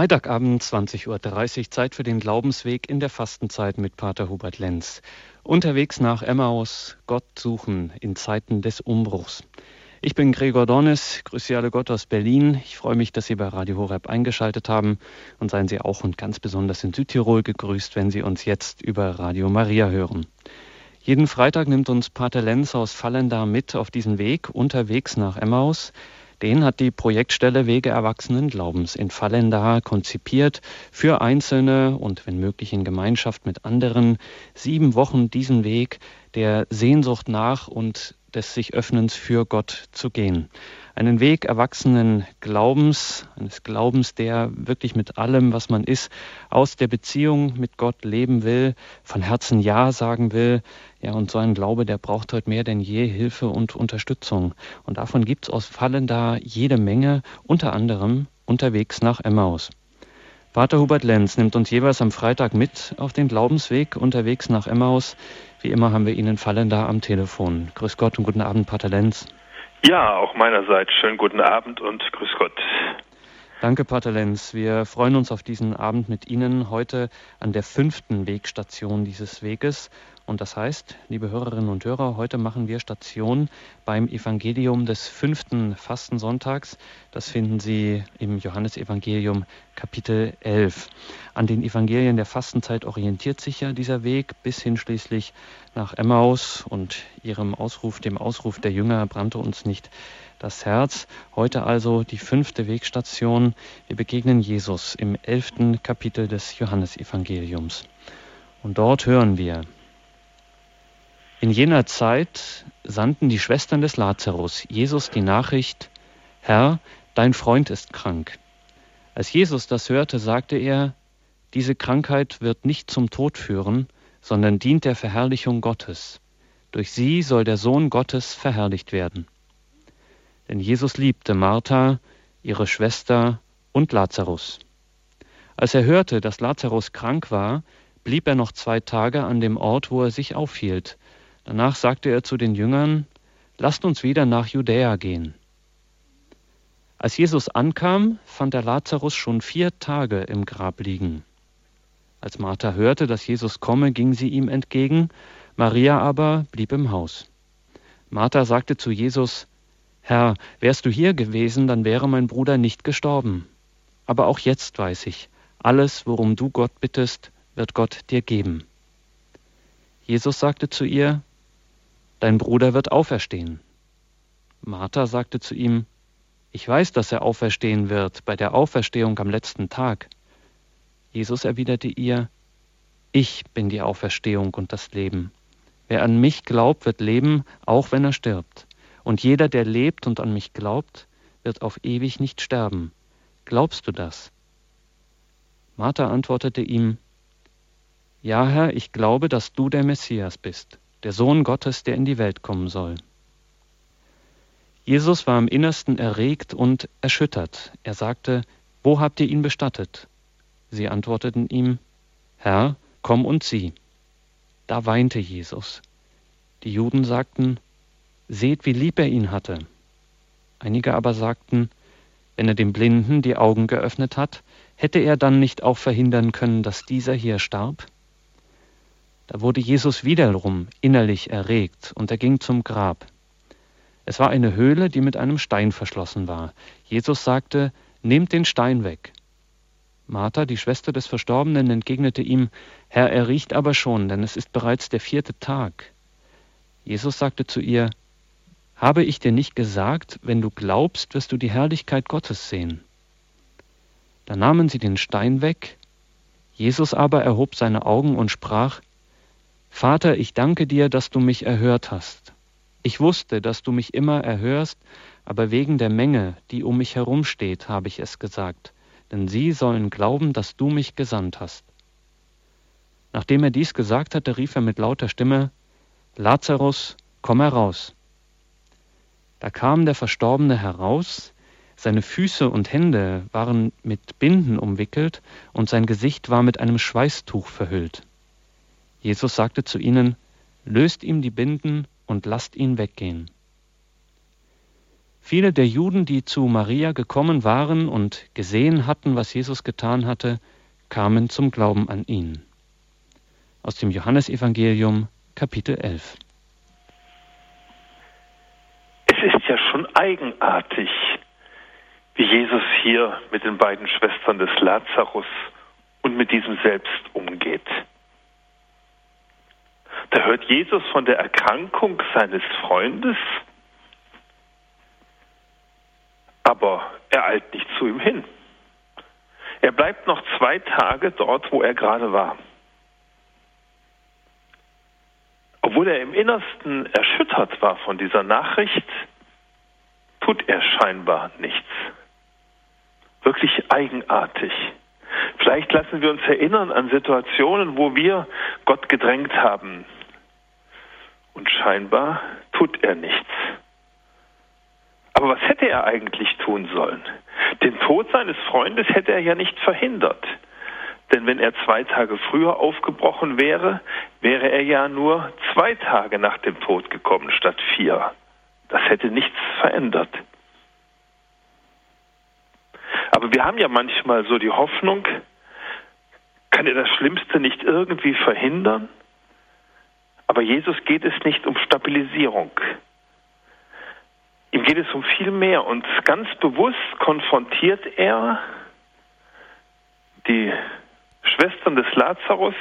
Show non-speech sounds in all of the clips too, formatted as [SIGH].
Freitagabend 20.30 Uhr Zeit für den Glaubensweg in der Fastenzeit mit Pater Hubert Lenz. Unterwegs nach Emmaus, Gott suchen in Zeiten des Umbruchs. Ich bin Gregor Dornes, grüße Sie alle Gott aus Berlin. Ich freue mich, dass Sie bei Radio Horeb eingeschaltet haben und seien Sie auch und ganz besonders in Südtirol gegrüßt, wenn Sie uns jetzt über Radio Maria hören. Jeden Freitag nimmt uns Pater Lenz aus Fallendar mit auf diesen Weg unterwegs nach Emmaus. Den hat die Projektstelle Wege Erwachsenen Glaubens in Fallendar konzipiert, für Einzelne und wenn möglich in Gemeinschaft mit anderen. Sieben Wochen diesen Weg der Sehnsucht nach und des sich Öffnens für Gott zu gehen einen Weg erwachsenen Glaubens, eines Glaubens, der wirklich mit allem, was man ist, aus der Beziehung mit Gott leben will, von Herzen Ja sagen will. Ja, und so ein Glaube, der braucht heute mehr denn je Hilfe und Unterstützung. Und davon gibt es aus Fallen da jede Menge, unter anderem unterwegs nach Emmaus. Pater Hubert Lenz nimmt uns jeweils am Freitag mit auf den Glaubensweg unterwegs nach Emmaus. Wie immer haben wir ihn in Fallen da am Telefon. Grüß Gott und guten Abend, Pater Lenz. Ja, auch meinerseits schönen guten Abend und grüß Gott. Danke, Pater Lenz. Wir freuen uns auf diesen Abend mit Ihnen heute an der fünften Wegstation dieses Weges und das heißt, liebe Hörerinnen und Hörer, heute machen wir Station beim Evangelium des fünften Fastensonntags. Das finden Sie im Johannesevangelium Kapitel 11. An den Evangelien der Fastenzeit orientiert sich ja dieser Weg bis hin schließlich nach Emmaus und ihrem Ausruf, dem Ausruf der Jünger brannte uns nicht das Herz. Heute also die fünfte Wegstation. Wir begegnen Jesus im elften Kapitel des Johannesevangeliums. Und dort hören wir, in jener Zeit sandten die Schwestern des Lazarus Jesus die Nachricht, Herr, dein Freund ist krank. Als Jesus das hörte, sagte er, diese Krankheit wird nicht zum Tod führen, sondern dient der Verherrlichung Gottes. Durch sie soll der Sohn Gottes verherrlicht werden. Denn Jesus liebte Martha, ihre Schwester und Lazarus. Als er hörte, dass Lazarus krank war, blieb er noch zwei Tage an dem Ort, wo er sich aufhielt, Danach sagte er zu den Jüngern, lasst uns wieder nach Judäa gehen. Als Jesus ankam, fand er Lazarus schon vier Tage im Grab liegen. Als Martha hörte, dass Jesus komme, ging sie ihm entgegen, Maria aber blieb im Haus. Martha sagte zu Jesus, Herr, wärst du hier gewesen, dann wäre mein Bruder nicht gestorben. Aber auch jetzt weiß ich, alles, worum du Gott bittest, wird Gott dir geben. Jesus sagte zu ihr, Dein Bruder wird auferstehen. Martha sagte zu ihm, Ich weiß, dass er auferstehen wird bei der Auferstehung am letzten Tag. Jesus erwiderte ihr, Ich bin die Auferstehung und das Leben. Wer an mich glaubt, wird leben, auch wenn er stirbt. Und jeder, der lebt und an mich glaubt, wird auf ewig nicht sterben. Glaubst du das? Martha antwortete ihm, Ja, Herr, ich glaube, dass du der Messias bist der Sohn Gottes, der in die Welt kommen soll. Jesus war im Innersten erregt und erschüttert. Er sagte, Wo habt ihr ihn bestattet? Sie antworteten ihm, Herr, komm und sieh. Da weinte Jesus. Die Juden sagten, Seht, wie lieb er ihn hatte. Einige aber sagten, wenn er dem Blinden die Augen geöffnet hat, hätte er dann nicht auch verhindern können, dass dieser hier starb? Da wurde Jesus wiederum innerlich erregt und er ging zum Grab. Es war eine Höhle, die mit einem Stein verschlossen war. Jesus sagte, Nehmt den Stein weg. Martha, die Schwester des Verstorbenen, entgegnete ihm, Herr, er riecht aber schon, denn es ist bereits der vierte Tag. Jesus sagte zu ihr, Habe ich dir nicht gesagt, wenn du glaubst, wirst du die Herrlichkeit Gottes sehen. Da nahmen sie den Stein weg, Jesus aber erhob seine Augen und sprach, Vater, ich danke dir, dass du mich erhört hast. Ich wusste, dass du mich immer erhörst, aber wegen der Menge, die um mich herum steht, habe ich es gesagt, denn sie sollen glauben, dass du mich gesandt hast. Nachdem er dies gesagt hatte, rief er mit lauter Stimme, Lazarus, komm heraus. Da kam der Verstorbene heraus, seine Füße und Hände waren mit Binden umwickelt und sein Gesicht war mit einem Schweißtuch verhüllt. Jesus sagte zu ihnen, löst ihm die Binden und lasst ihn weggehen. Viele der Juden, die zu Maria gekommen waren und gesehen hatten, was Jesus getan hatte, kamen zum Glauben an ihn. Aus dem Johannesevangelium Kapitel 11. Es ist ja schon eigenartig, wie Jesus hier mit den beiden Schwestern des Lazarus und mit diesem selbst umgeht. Da hört Jesus von der Erkrankung seines Freundes, aber er eilt nicht zu ihm hin. Er bleibt noch zwei Tage dort, wo er gerade war. Obwohl er im Innersten erschüttert war von dieser Nachricht, tut er scheinbar nichts. Wirklich eigenartig. Vielleicht lassen wir uns erinnern an Situationen, wo wir Gott gedrängt haben. Und scheinbar tut er nichts. Aber was hätte er eigentlich tun sollen? Den Tod seines Freundes hätte er ja nicht verhindert. Denn wenn er zwei Tage früher aufgebrochen wäre, wäre er ja nur zwei Tage nach dem Tod gekommen statt vier. Das hätte nichts verändert. Aber wir haben ja manchmal so die Hoffnung, kann er das Schlimmste nicht irgendwie verhindern? Aber Jesus geht es nicht um Stabilisierung. Ihm geht es um viel mehr und ganz bewusst konfrontiert er die Schwestern des Lazarus,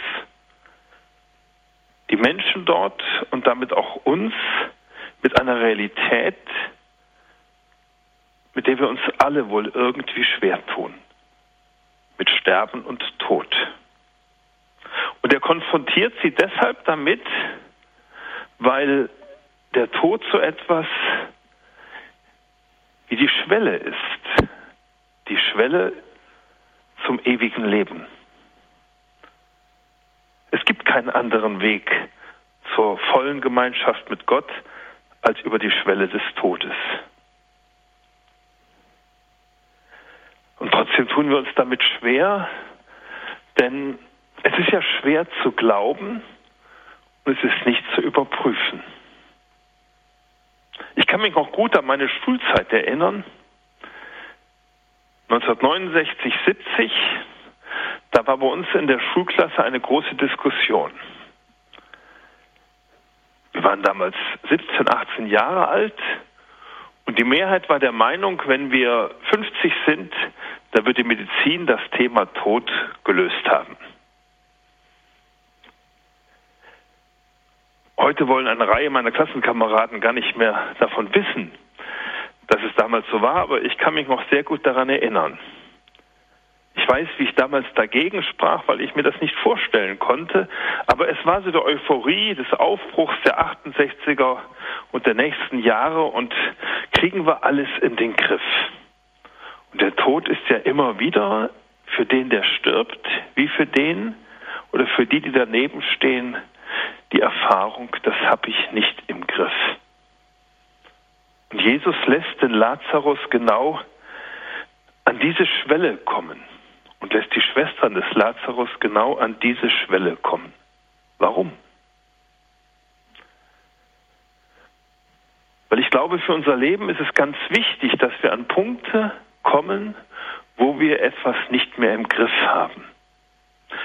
die Menschen dort und damit auch uns mit einer Realität, mit der wir uns alle wohl irgendwie schwer tun. Mit Sterben und Tod. Und er konfrontiert sie deshalb damit, weil der Tod so etwas wie die Schwelle ist. Die Schwelle zum ewigen Leben. Es gibt keinen anderen Weg zur vollen Gemeinschaft mit Gott als über die Schwelle des Todes. Und trotzdem tun wir uns damit schwer, denn es ist ja schwer zu glauben und es ist nicht zu überprüfen. Ich kann mich noch gut an meine Schulzeit erinnern. 1969, 70, da war bei uns in der Schulklasse eine große Diskussion. Wir waren damals 17, 18 Jahre alt und die Mehrheit war der Meinung, wenn wir 50 sind, da wird die Medizin das Thema Tod gelöst haben. Heute wollen eine Reihe meiner Klassenkameraden gar nicht mehr davon wissen, dass es damals so war, aber ich kann mich noch sehr gut daran erinnern. Ich weiß, wie ich damals dagegen sprach, weil ich mir das nicht vorstellen konnte, aber es war so der Euphorie des Aufbruchs der 68er und der nächsten Jahre und kriegen wir alles in den Griff. Und der Tod ist ja immer wieder für den, der stirbt, wie für den oder für die, die daneben stehen, die Erfahrung, das habe ich nicht im Griff. Und Jesus lässt den Lazarus genau an diese Schwelle kommen und lässt die Schwestern des Lazarus genau an diese Schwelle kommen. Warum? Weil ich glaube, für unser Leben ist es ganz wichtig, dass wir an Punkte kommen, wo wir etwas nicht mehr im Griff haben.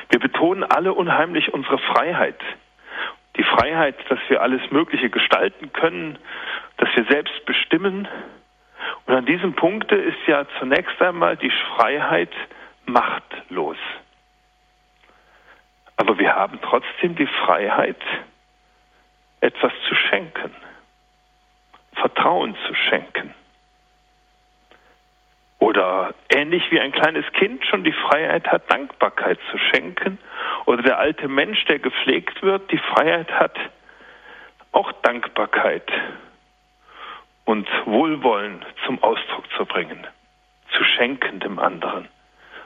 Wir betonen alle unheimlich unsere Freiheit die Freiheit, dass wir alles Mögliche gestalten können, dass wir selbst bestimmen. Und an diesem Punkt ist ja zunächst einmal die Freiheit machtlos. Aber wir haben trotzdem die Freiheit, etwas zu schenken, Vertrauen zu schenken. Oder ähnlich wie ein kleines Kind schon die Freiheit hat, Dankbarkeit zu schenken. Oder der alte Mensch, der gepflegt wird, die Freiheit hat, auch Dankbarkeit und Wohlwollen zum Ausdruck zu bringen, zu schenken dem anderen,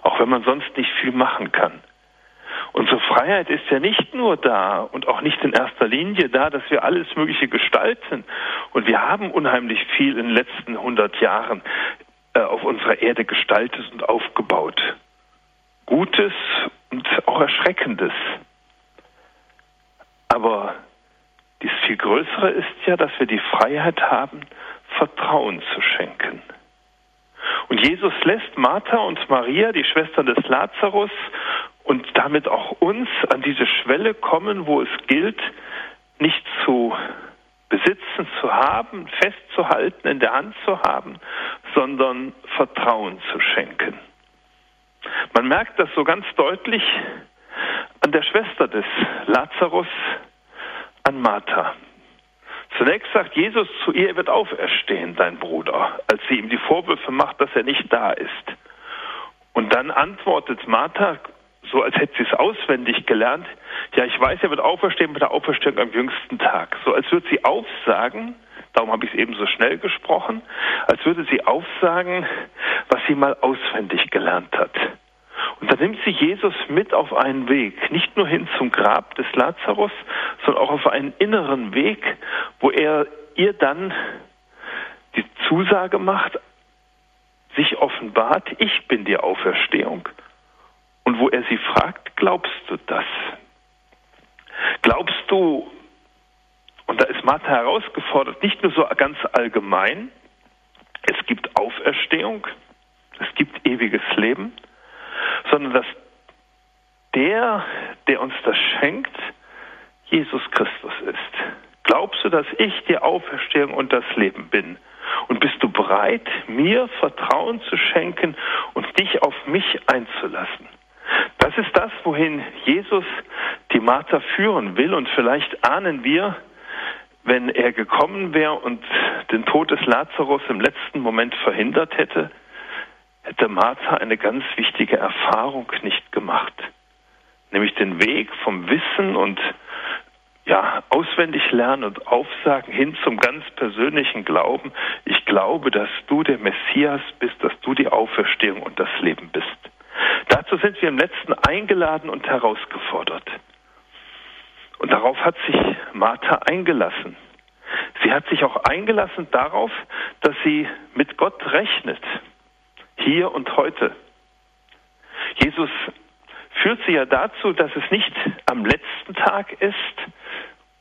auch wenn man sonst nicht viel machen kann. Unsere Freiheit ist ja nicht nur da und auch nicht in erster Linie da, dass wir alles Mögliche gestalten. Und wir haben unheimlich viel in den letzten 100 Jahren äh, auf unserer Erde gestaltet und aufgebaut. Gutes und auch Erschreckendes. Aber das viel Größere ist ja, dass wir die Freiheit haben, Vertrauen zu schenken. Und Jesus lässt Martha und Maria, die Schwester des Lazarus, und damit auch uns an diese Schwelle kommen, wo es gilt, nicht zu besitzen, zu haben, festzuhalten, in der Hand zu haben, sondern Vertrauen zu schenken. Man merkt das so ganz deutlich an der Schwester des Lazarus, an Martha. Zunächst sagt Jesus zu ihr, er wird auferstehen, dein Bruder, als sie ihm die Vorwürfe macht, dass er nicht da ist. Und dann antwortet Martha, so als hätte sie es auswendig gelernt, ja, ich weiß, er wird auferstehen mit der Auferstehung am jüngsten Tag. So als würde sie aufsagen, darum habe ich es eben so schnell gesprochen, als würde sie aufsagen, was sie mal auswendig gelernt hat. Und da nimmt sie Jesus mit auf einen Weg, nicht nur hin zum Grab des Lazarus, sondern auch auf einen inneren Weg, wo er ihr dann die Zusage macht, sich offenbart, ich bin die Auferstehung. Und wo er sie fragt, glaubst du das? Glaubst du, und da ist Martha herausgefordert, nicht nur so ganz allgemein, es gibt Auferstehung, es gibt ewiges Leben, sondern dass der, der uns das schenkt, Jesus Christus ist. Glaubst du, dass ich die Auferstehung und das Leben bin? Und bist du bereit, mir Vertrauen zu schenken und dich auf mich einzulassen? Das ist das, wohin Jesus die Martha führen will. Und vielleicht ahnen wir, wenn er gekommen wäre und den Tod des Lazarus im letzten Moment verhindert hätte, hätte Martha eine ganz wichtige Erfahrung nicht gemacht, nämlich den Weg vom Wissen und ja, auswendig lernen und aufsagen hin zum ganz persönlichen Glauben. Ich glaube, dass du der Messias bist, dass du die Auferstehung und das Leben bist. Dazu sind wir im letzten eingeladen und herausgefordert. Und darauf hat sich Martha eingelassen. Sie hat sich auch eingelassen darauf, dass sie mit Gott rechnet hier und heute. Jesus führt sie ja dazu, dass es nicht am letzten Tag ist,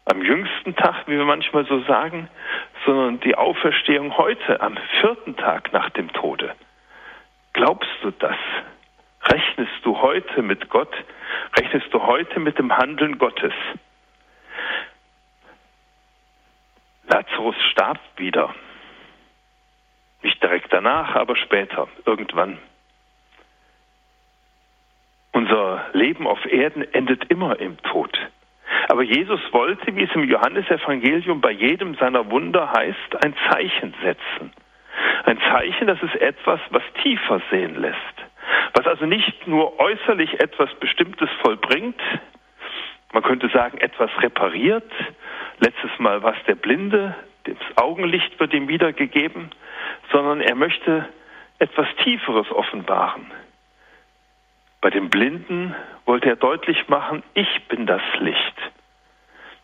am jüngsten Tag, wie wir manchmal so sagen, sondern die Auferstehung heute, am vierten Tag nach dem Tode. Glaubst du das? Rechnest du heute mit Gott? Rechnest du heute mit dem Handeln Gottes? Lazarus starb wieder. Nicht direkt danach, aber später, irgendwann. Unser Leben auf Erden endet immer im Tod. Aber Jesus wollte, wie es im Johannesevangelium bei jedem seiner Wunder heißt, ein Zeichen setzen. Ein Zeichen, das ist etwas, was tiefer sehen lässt. Was also nicht nur äußerlich etwas Bestimmtes vollbringt, man könnte sagen, etwas repariert. Letztes Mal war es der Blinde, das Augenlicht wird ihm wiedergegeben, sondern er möchte etwas Tieferes offenbaren. Bei dem Blinden wollte er deutlich machen, ich bin das Licht.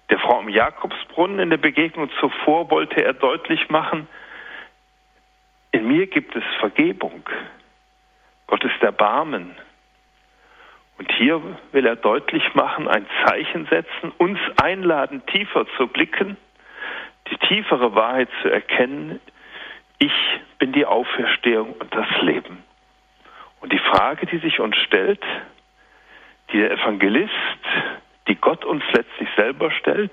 Der Frau im Jakobsbrunnen in der Begegnung zuvor wollte er deutlich machen, in mir gibt es Vergebung. Gott ist Erbarmen. Und hier will er deutlich machen, ein Zeichen setzen, uns einladen, tiefer zu blicken, die tiefere Wahrheit zu erkennen, ich bin die Auferstehung und das Leben. Und die Frage, die sich uns stellt, die der Evangelist, die Gott uns letztlich selber stellt,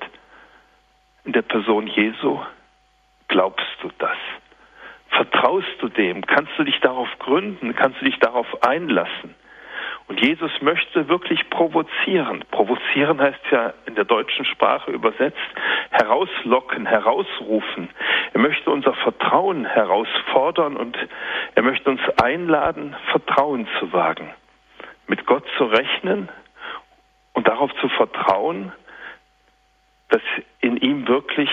in der Person Jesu, glaubst du das? Vertraust du dem? Kannst du dich darauf gründen? Kannst du dich darauf einlassen? Und Jesus möchte wirklich provozieren. Provozieren heißt ja in der deutschen Sprache übersetzt herauslocken, herausrufen. Er möchte unser Vertrauen herausfordern und er möchte uns einladen, Vertrauen zu wagen, mit Gott zu rechnen und darauf zu vertrauen, dass in ihm wirklich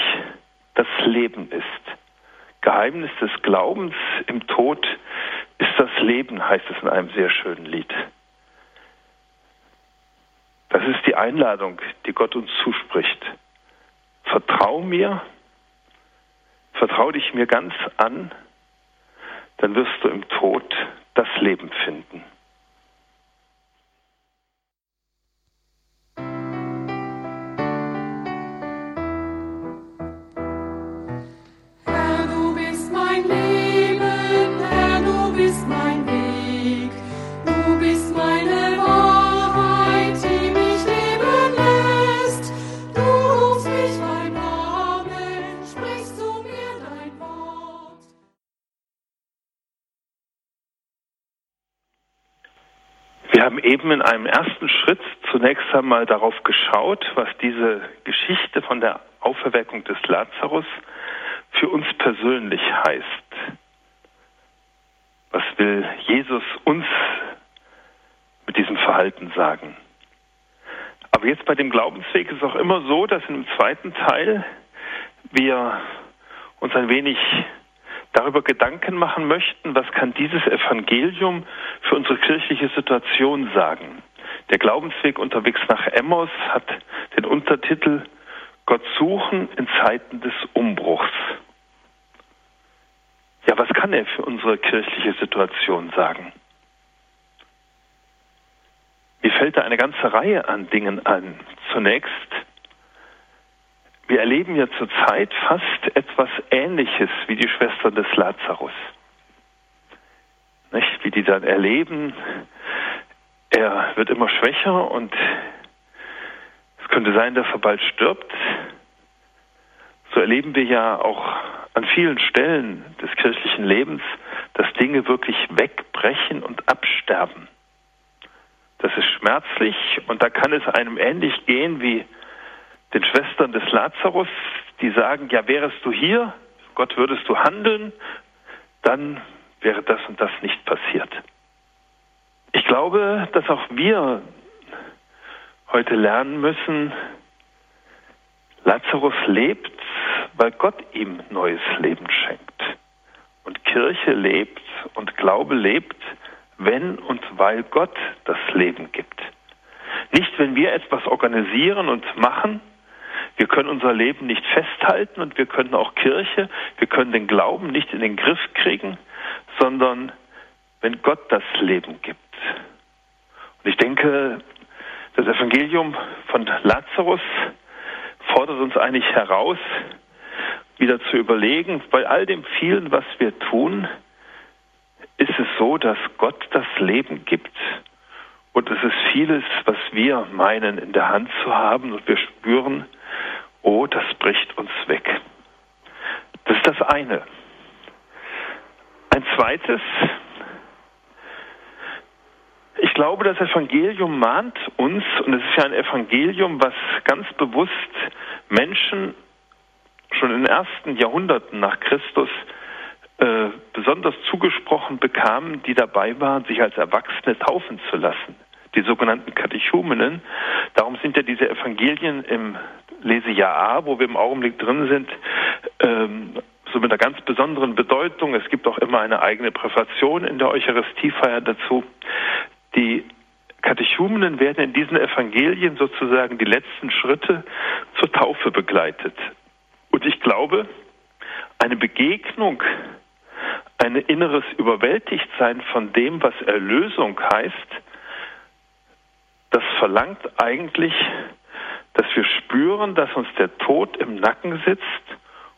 das Leben ist. Geheimnis des Glaubens im Tod ist das Leben, heißt es in einem sehr schönen Lied. Das ist die Einladung, die Gott uns zuspricht. Vertrau mir, vertrau dich mir ganz an, dann wirst du im Tod das Leben finden. Eben in einem ersten Schritt zunächst einmal darauf geschaut, was diese Geschichte von der Auferweckung des Lazarus für uns persönlich heißt. Was will Jesus uns mit diesem Verhalten sagen? Aber jetzt bei dem Glaubensweg ist es auch immer so, dass im zweiten Teil wir uns ein wenig darüber Gedanken machen möchten, was kann dieses Evangelium für unsere kirchliche Situation sagen. Der Glaubensweg unterwegs nach Emmaus hat den Untertitel Gott suchen in Zeiten des Umbruchs. Ja, was kann er für unsere kirchliche Situation sagen? Mir fällt da eine ganze Reihe an Dingen an. Zunächst, wir erleben ja zurzeit fast etwas Ähnliches wie die Schwestern des Lazarus. Nicht? Wie die dann erleben, er wird immer schwächer und es könnte sein, dass er bald stirbt. So erleben wir ja auch an vielen Stellen des kirchlichen Lebens, dass Dinge wirklich wegbrechen und absterben. Das ist schmerzlich und da kann es einem ähnlich gehen wie den Schwestern des Lazarus, die sagen, ja, wärest du hier, Gott würdest du handeln, dann wäre das und das nicht passiert. Ich glaube, dass auch wir heute lernen müssen, Lazarus lebt, weil Gott ihm neues Leben schenkt. Und Kirche lebt und Glaube lebt, wenn und weil Gott das Leben gibt. Nicht, wenn wir etwas organisieren und machen. Wir können unser Leben nicht festhalten und wir können auch Kirche, wir können den Glauben nicht in den Griff kriegen, sondern wenn Gott das Leben gibt. Und ich denke, das Evangelium von Lazarus fordert uns eigentlich heraus, wieder zu überlegen, bei all dem vielen, was wir tun, ist es so, dass Gott das Leben gibt und es ist vieles, was wir meinen in der Hand zu haben und wir spüren, oh, das bricht uns weg. Das ist das eine. Ein zweites, ich glaube, das Evangelium mahnt uns, und es ist ja ein Evangelium, was ganz bewusst Menschen schon in den ersten Jahrhunderten nach Christus äh, besonders zugesprochen bekamen, die dabei waren, sich als Erwachsene taufen zu lassen. Die sogenannten Katechumenen. Darum sind ja diese Evangelien im Lesejahr A, wo wir im Augenblick drin sind, ähm, so mit einer ganz besonderen Bedeutung. Es gibt auch immer eine eigene Präfation in der Eucharistiefeier dazu. Die Katechumenen werden in diesen Evangelien sozusagen die letzten Schritte zur Taufe begleitet. Und ich glaube, eine Begegnung ein inneres Überwältigtsein von dem, was Erlösung heißt, das verlangt eigentlich, dass wir spüren, dass uns der Tod im Nacken sitzt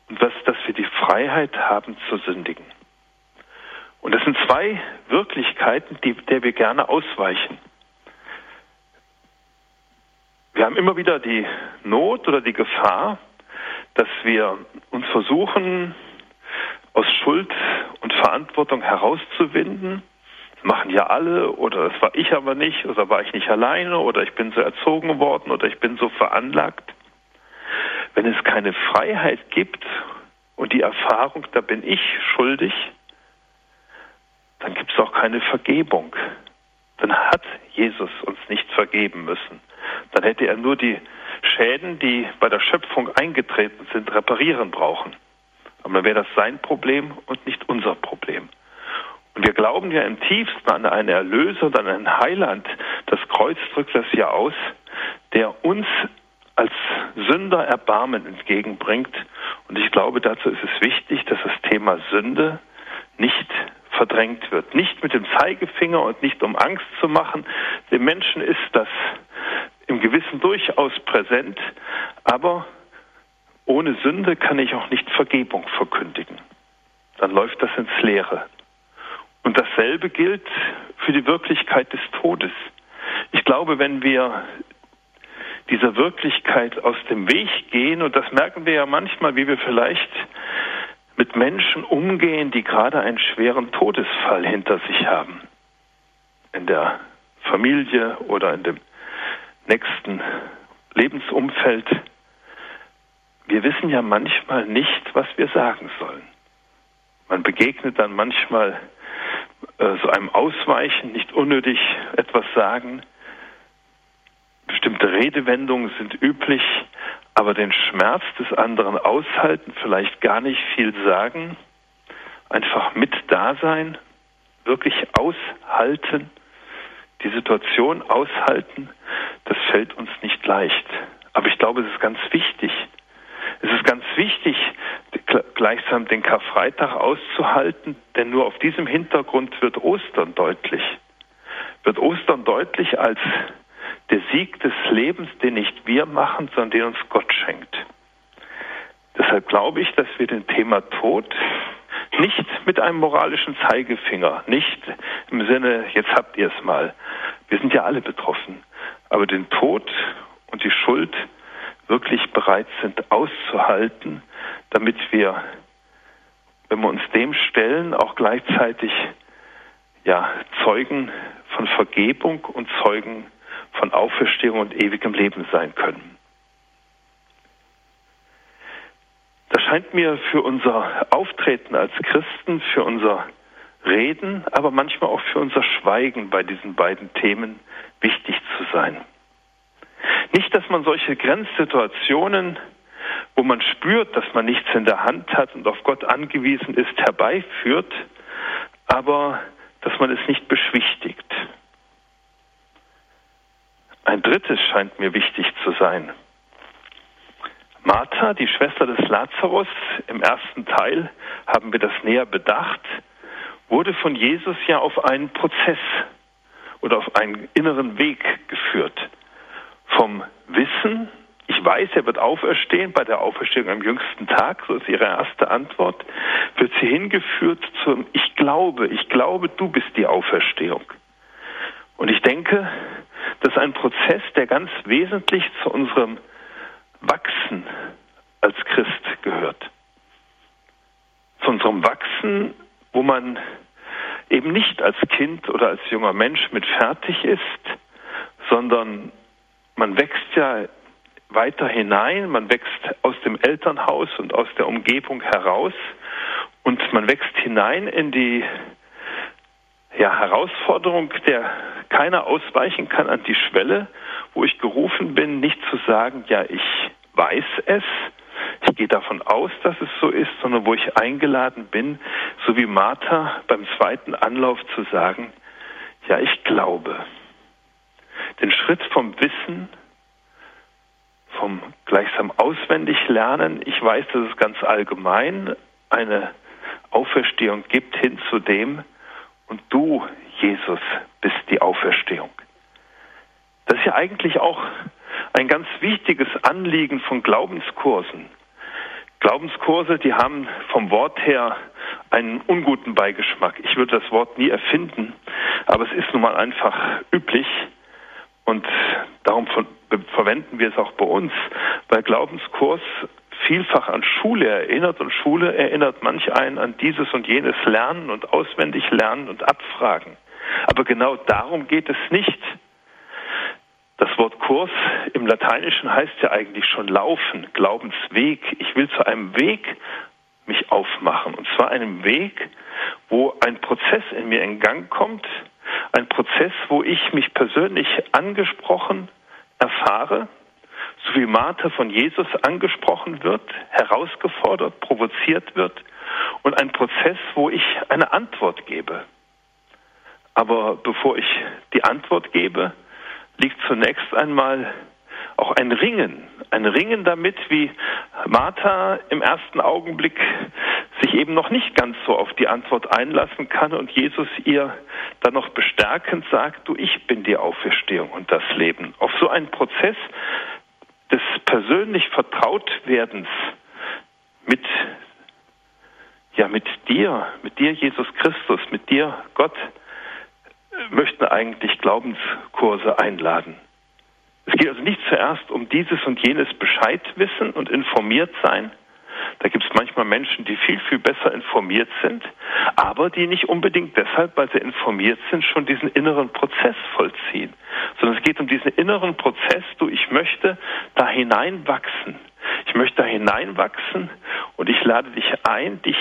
und dass, dass wir die Freiheit haben zu sündigen. Und das sind zwei Wirklichkeiten, die, der wir gerne ausweichen. Wir haben immer wieder die Not oder die Gefahr, dass wir uns versuchen, aus Schuld und Verantwortung herauszuwinden. Machen ja alle oder das war ich aber nicht oder war ich nicht alleine oder ich bin so erzogen worden oder ich bin so veranlagt. Wenn es keine Freiheit gibt und die Erfahrung, da bin ich schuldig, dann gibt es auch keine Vergebung. Dann hat Jesus uns nicht vergeben müssen. Dann hätte er nur die Schäden, die bei der Schöpfung eingetreten sind, reparieren brauchen. Aber dann wäre das sein Problem und nicht unser Problem. Wir glauben ja im tiefsten an einen Erlöser und an einen Heiland. Das Kreuz drückt das ja aus, der uns als Sünder Erbarmen entgegenbringt. Und ich glaube, dazu ist es wichtig, dass das Thema Sünde nicht verdrängt wird. Nicht mit dem Zeigefinger und nicht um Angst zu machen. Dem Menschen ist das im Gewissen durchaus präsent, aber ohne Sünde kann ich auch nicht Vergebung verkündigen. Dann läuft das ins Leere. Und dasselbe gilt für die Wirklichkeit des Todes. Ich glaube, wenn wir dieser Wirklichkeit aus dem Weg gehen, und das merken wir ja manchmal, wie wir vielleicht mit Menschen umgehen, die gerade einen schweren Todesfall hinter sich haben. In der Familie oder in dem nächsten Lebensumfeld. Wir wissen ja manchmal nicht, was wir sagen sollen. Man begegnet dann manchmal so einem Ausweichen, nicht unnötig etwas sagen. Bestimmte Redewendungen sind üblich, aber den Schmerz des anderen aushalten, vielleicht gar nicht viel sagen, einfach mit da sein, wirklich aushalten, die Situation aushalten, das fällt uns nicht leicht. Aber ich glaube, es ist ganz wichtig. Es ist ganz wichtig, gleichsam den Karfreitag auszuhalten, denn nur auf diesem Hintergrund wird Ostern deutlich. Wird Ostern deutlich als der Sieg des Lebens, den nicht wir machen, sondern den uns Gott schenkt. Deshalb glaube ich, dass wir den Thema Tod nicht mit einem moralischen Zeigefinger, nicht im Sinne, jetzt habt ihr es mal. Wir sind ja alle betroffen. Aber den Tod und die Schuld wirklich bereit sind auszuhalten, damit wir, wenn wir uns dem stellen, auch gleichzeitig ja, Zeugen von Vergebung und Zeugen von Auferstehung und ewigem Leben sein können. Das scheint mir für unser Auftreten als Christen, für unser Reden, aber manchmal auch für unser Schweigen bei diesen beiden Themen wichtig zu sein. Nicht, dass man solche Grenzsituationen, wo man spürt, dass man nichts in der Hand hat und auf Gott angewiesen ist, herbeiführt, aber dass man es nicht beschwichtigt. Ein drittes scheint mir wichtig zu sein. Martha, die Schwester des Lazarus, im ersten Teil haben wir das näher bedacht, wurde von Jesus ja auf einen Prozess oder auf einen inneren Weg geführt. Vom Wissen, ich weiß, er wird auferstehen, bei der Auferstehung am jüngsten Tag, so ist ihre erste Antwort, wird sie hingeführt zum Ich glaube, ich glaube, du bist die Auferstehung. Und ich denke, das ist ein Prozess, der ganz wesentlich zu unserem Wachsen als Christ gehört. Zu unserem Wachsen, wo man eben nicht als Kind oder als junger Mensch mit fertig ist, sondern man wächst ja weiter hinein, man wächst aus dem Elternhaus und aus der Umgebung heraus und man wächst hinein in die ja, Herausforderung, der keiner ausweichen kann an die Schwelle, wo ich gerufen bin, nicht zu sagen, ja, ich weiß es, ich gehe davon aus, dass es so ist, sondern wo ich eingeladen bin, so wie Martha beim zweiten Anlauf zu sagen, ja, ich glaube. Den Schritt vom Wissen, vom gleichsam auswendig Lernen, ich weiß, dass es ganz allgemein eine Auferstehung gibt, hin zu dem, und du, Jesus, bist die Auferstehung. Das ist ja eigentlich auch ein ganz wichtiges Anliegen von Glaubenskursen. Glaubenskurse, die haben vom Wort her einen unguten Beigeschmack. Ich würde das Wort nie erfinden, aber es ist nun mal einfach üblich und darum verwenden wir es auch bei uns, weil Glaubenskurs vielfach an Schule erinnert und Schule erinnert manch einen an dieses und jenes Lernen und auswendig lernen und abfragen. Aber genau darum geht es nicht. Das Wort Kurs im Lateinischen heißt ja eigentlich schon laufen, Glaubensweg. Ich will zu einem Weg mich aufmachen. Und zwar einem Weg, wo ein Prozess in mir in Gang kommt. Ein Prozess, wo ich mich persönlich angesprochen erfahre, so wie Martha von Jesus angesprochen wird, herausgefordert, provoziert wird. Und ein Prozess, wo ich eine Antwort gebe. Aber bevor ich die Antwort gebe, liegt zunächst einmal auch ein Ringen, ein Ringen damit, wie Martha im ersten Augenblick sich eben noch nicht ganz so auf die Antwort einlassen kann und Jesus ihr dann noch bestärkend sagt, du, ich bin die Auferstehung und das Leben. Auf so einen Prozess des persönlich Vertrautwerdens mit ja, mit dir, mit dir, Jesus Christus, mit dir, Gott, möchten eigentlich Glaubenskurse einladen. Es geht also nicht zuerst um dieses und jenes Bescheid wissen und informiert sein. Da gibt es manchmal Menschen, die viel, viel besser informiert sind, aber die nicht unbedingt deshalb, weil sie informiert sind, schon diesen inneren Prozess vollziehen. inneren Prozess, du, ich möchte da hineinwachsen. Ich möchte da hineinwachsen und ich lade dich ein, dich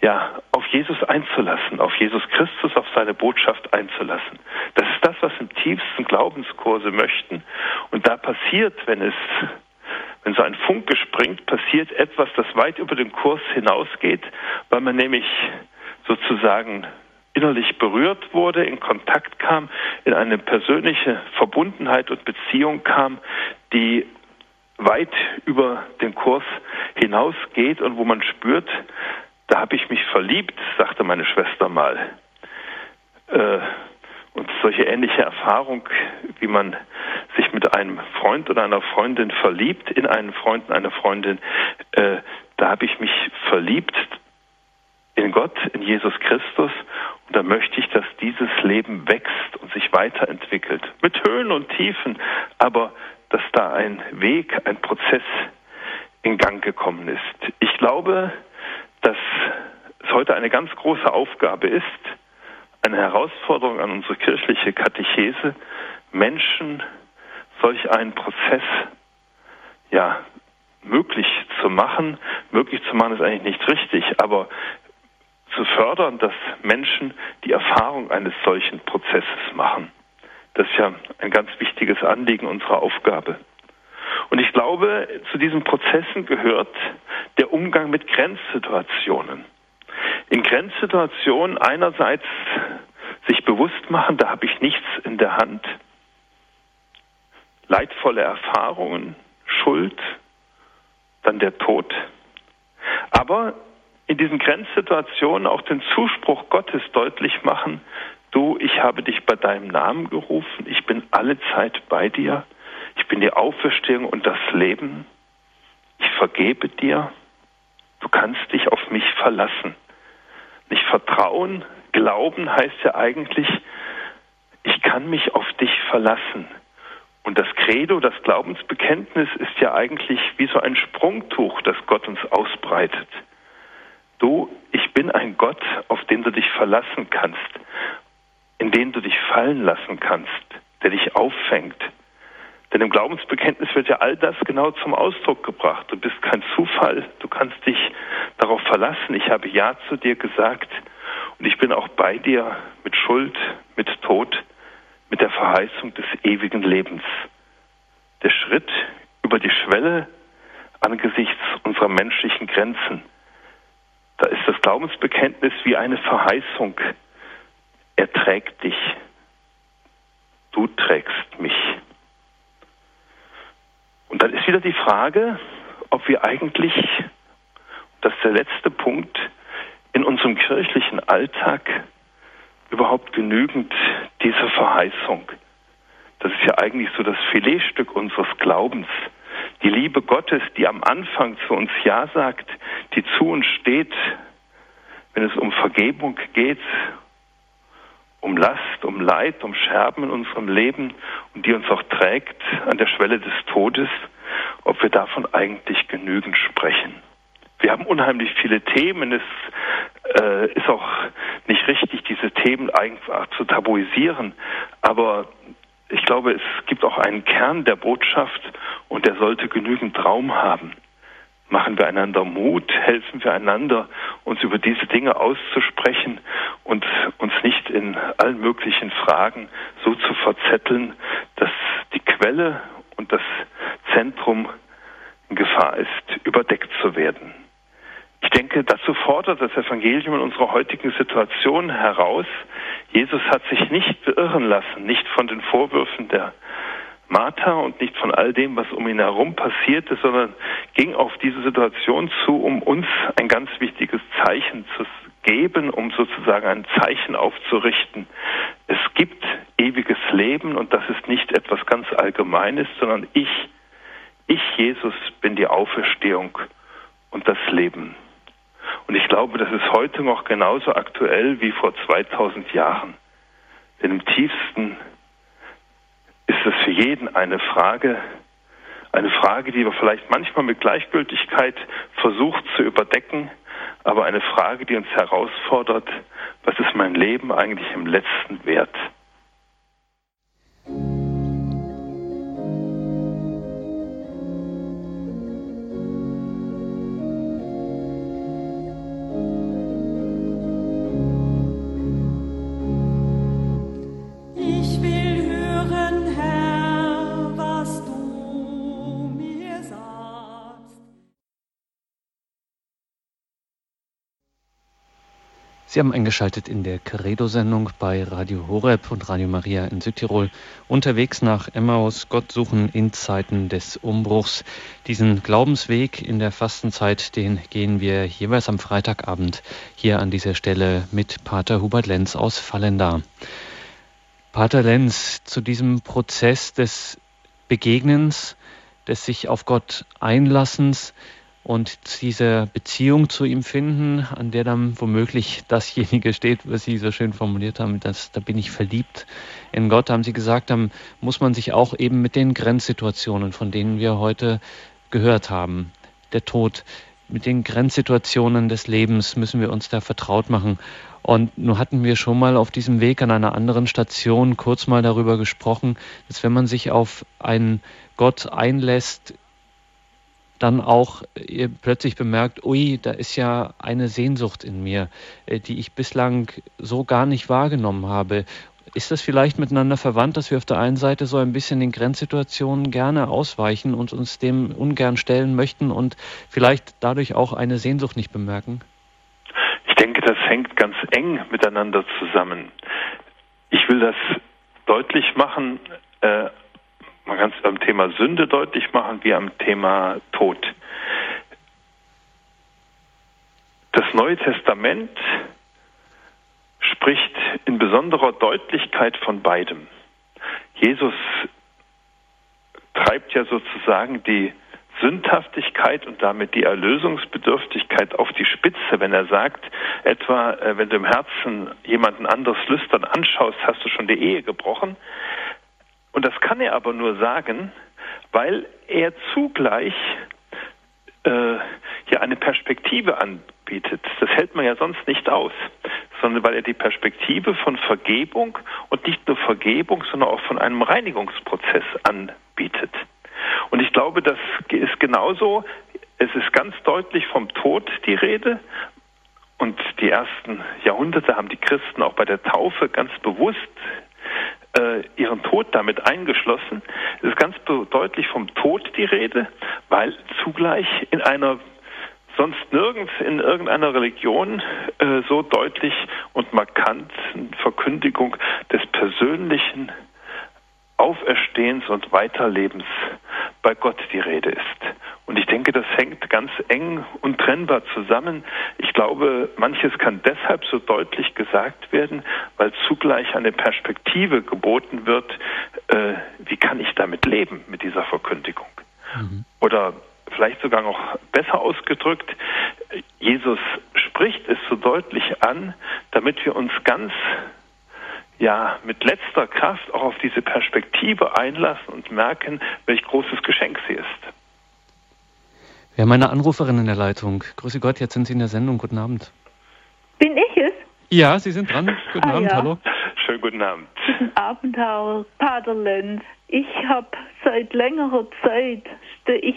ja, auf Jesus einzulassen, auf Jesus Christus, auf seine Botschaft einzulassen. Das ist das, was im tiefsten Glaubenskurse möchten. Und da passiert, wenn es, wenn so ein Funke springt, passiert etwas, das weit über den Kurs hinausgeht, weil man nämlich sozusagen innerlich berührt wurde, in Kontakt kam, in eine persönliche Verbundenheit und Beziehung kam, die weit über den Kurs hinausgeht und wo man spürt, da habe ich mich verliebt, sagte meine Schwester mal. Äh, und solche ähnliche Erfahrung, wie man mit einem Freund oder einer Freundin verliebt, in einen Freund, eine Freundin, äh, da habe ich mich verliebt in Gott, in Jesus Christus. Und da möchte ich, dass dieses Leben wächst und sich weiterentwickelt. Mit Höhen und Tiefen, aber dass da ein Weg, ein Prozess in Gang gekommen ist. Ich glaube, dass es heute eine ganz große Aufgabe ist, eine Herausforderung an unsere kirchliche Katechese, Menschen solch einen Prozess ja möglich zu machen. Möglich zu machen ist eigentlich nicht richtig, aber zu fördern, dass Menschen die Erfahrung eines solchen Prozesses machen. Das ist ja ein ganz wichtiges Anliegen unserer Aufgabe. Und ich glaube, zu diesen Prozessen gehört der Umgang mit Grenzsituationen. In Grenzsituationen einerseits sich bewusst machen, da habe ich nichts in der Hand, leidvolle Erfahrungen, Schuld, dann der Tod. Aber in diesen Grenzsituationen auch den Zuspruch Gottes deutlich machen, du, ich habe dich bei deinem Namen gerufen, ich bin alle Zeit bei dir, ich bin die Auferstehung und das Leben. Ich vergebe dir. Du kannst dich auf mich verlassen. Nicht vertrauen, glauben heißt ja eigentlich, ich kann mich auf dich verlassen. Und das Credo, das Glaubensbekenntnis ist ja eigentlich wie so ein Sprungtuch, das Gott uns ausbreitet. Du, ich bin ein Gott, auf den du dich verlassen kannst, in den du dich fallen lassen kannst, der dich auffängt, denn im Glaubensbekenntnis wird ja all das genau zum Ausdruck gebracht. Du bist kein Zufall, du kannst dich darauf verlassen. Ich habe Ja zu dir gesagt und ich bin auch bei dir mit Schuld, mit Tod, mit der Verheißung des ewigen Lebens. Der Schritt über die Schwelle angesichts unserer menschlichen Grenzen. Da ist das Glaubensbekenntnis wie eine Verheißung. Er trägt dich. Du trägst mich. Und dann ist wieder die Frage, ob wir eigentlich, das ist der letzte Punkt, in unserem kirchlichen Alltag überhaupt genügend dieser Verheißung. Das ist ja eigentlich so das Filetstück unseres Glaubens. Die Liebe Gottes, die am Anfang zu uns Ja sagt, die zu uns steht, wenn es um Vergebung geht, um Last, um Leid, um Scherben in unserem Leben und die uns auch trägt an der Schwelle des Todes, ob wir davon eigentlich genügend sprechen. Wir haben unheimlich viele Themen. Es äh, ist auch nicht richtig, diese Themen einfach zu tabuisieren. Aber ich glaube, es gibt auch einen Kern der Botschaft und der sollte genügend Raum haben. Machen wir einander Mut, helfen wir einander, uns über diese Dinge auszusprechen und uns nicht in allen möglichen Fragen so zu verzetteln, dass die Quelle und das Zentrum in Gefahr ist, überdeckt zu werden. Denke, dazu fordert das Evangelium in unserer heutigen Situation heraus. Jesus hat sich nicht beirren lassen, nicht von den Vorwürfen der Martha und nicht von all dem, was um ihn herum passierte, sondern ging auf diese Situation zu, um uns ein ganz wichtiges Zeichen zu geben, um sozusagen ein Zeichen aufzurichten. Es gibt ewiges Leben und das ist nicht etwas ganz Allgemeines, sondern ich, ich Jesus bin die Auferstehung und das Leben. Und ich glaube, das ist heute noch genauso aktuell wie vor 2000 Jahren. Denn im tiefsten ist es für jeden eine Frage, eine Frage, die wir vielleicht manchmal mit Gleichgültigkeit versucht zu überdecken, aber eine Frage, die uns herausfordert, was ist mein Leben eigentlich im letzten wert? Sie haben eingeschaltet in der Credo-Sendung bei Radio Horeb und Radio Maria in Südtirol. Unterwegs nach Emmaus, Gott suchen in Zeiten des Umbruchs. Diesen Glaubensweg in der Fastenzeit, den gehen wir jeweils am Freitagabend hier an dieser Stelle mit Pater Hubert Lenz aus Fallenda. Pater Lenz, zu diesem Prozess des Begegnens, des sich auf Gott Einlassens, und diese Beziehung zu ihm finden, an der dann womöglich dasjenige steht, was Sie so schön formuliert haben, dass da bin ich verliebt in Gott, haben Sie gesagt, dann muss man sich auch eben mit den Grenzsituationen, von denen wir heute gehört haben, der Tod, mit den Grenzsituationen des Lebens müssen wir uns da vertraut machen. Und nun hatten wir schon mal auf diesem Weg an einer anderen Station kurz mal darüber gesprochen, dass wenn man sich auf einen Gott einlässt, dann auch ihr plötzlich bemerkt, ui, da ist ja eine Sehnsucht in mir, äh, die ich bislang so gar nicht wahrgenommen habe. Ist das vielleicht miteinander verwandt, dass wir auf der einen Seite so ein bisschen in Grenzsituationen gerne ausweichen und uns dem ungern stellen möchten und vielleicht dadurch auch eine Sehnsucht nicht bemerken? Ich denke, das hängt ganz eng miteinander zusammen. Ich will das deutlich machen. Äh, man kann es am Thema Sünde deutlich machen wie am Thema Tod. Das Neue Testament spricht in besonderer Deutlichkeit von beidem. Jesus treibt ja sozusagen die Sündhaftigkeit und damit die Erlösungsbedürftigkeit auf die Spitze, wenn er sagt, etwa, äh, wenn du im Herzen jemanden anders lüstern anschaust, hast du schon die Ehe gebrochen. Und das kann er aber nur sagen, weil er zugleich äh, ja eine Perspektive anbietet. Das hält man ja sonst nicht aus, sondern weil er die Perspektive von Vergebung und nicht nur Vergebung, sondern auch von einem Reinigungsprozess anbietet. Und ich glaube, das ist genauso. Es ist ganz deutlich vom Tod die Rede. Und die ersten Jahrhunderte haben die Christen auch bei der Taufe ganz bewusst äh, ihren Tod damit eingeschlossen. Es ist ganz deutlich vom Tod die Rede, weil zugleich in einer sonst nirgends in irgendeiner Religion äh, so deutlich und markant Verkündigung des persönlichen Auferstehens und Weiterlebens bei Gott die Rede ist. Und ich denke, das hängt ganz eng und trennbar zusammen. Ich glaube, manches kann deshalb so deutlich gesagt werden, weil zugleich eine Perspektive geboten wird, äh, wie kann ich damit leben, mit dieser Verkündigung. Mhm. Oder vielleicht sogar noch besser ausgedrückt, Jesus spricht es so deutlich an, damit wir uns ganz ja mit letzter Kraft auch auf diese Perspektive einlassen und merken, welch großes Geschenk sie ist. Wir haben eine Anruferin in der Leitung. Grüße Gott, jetzt sind Sie in der Sendung. Guten Abend. Bin ich es? Ja, Sie sind dran. Guten ah, Abend, ja. hallo. Schönen guten Abend. Guten Abend, Herr Paderlenz. Ich habe seit längerer Zeit, ich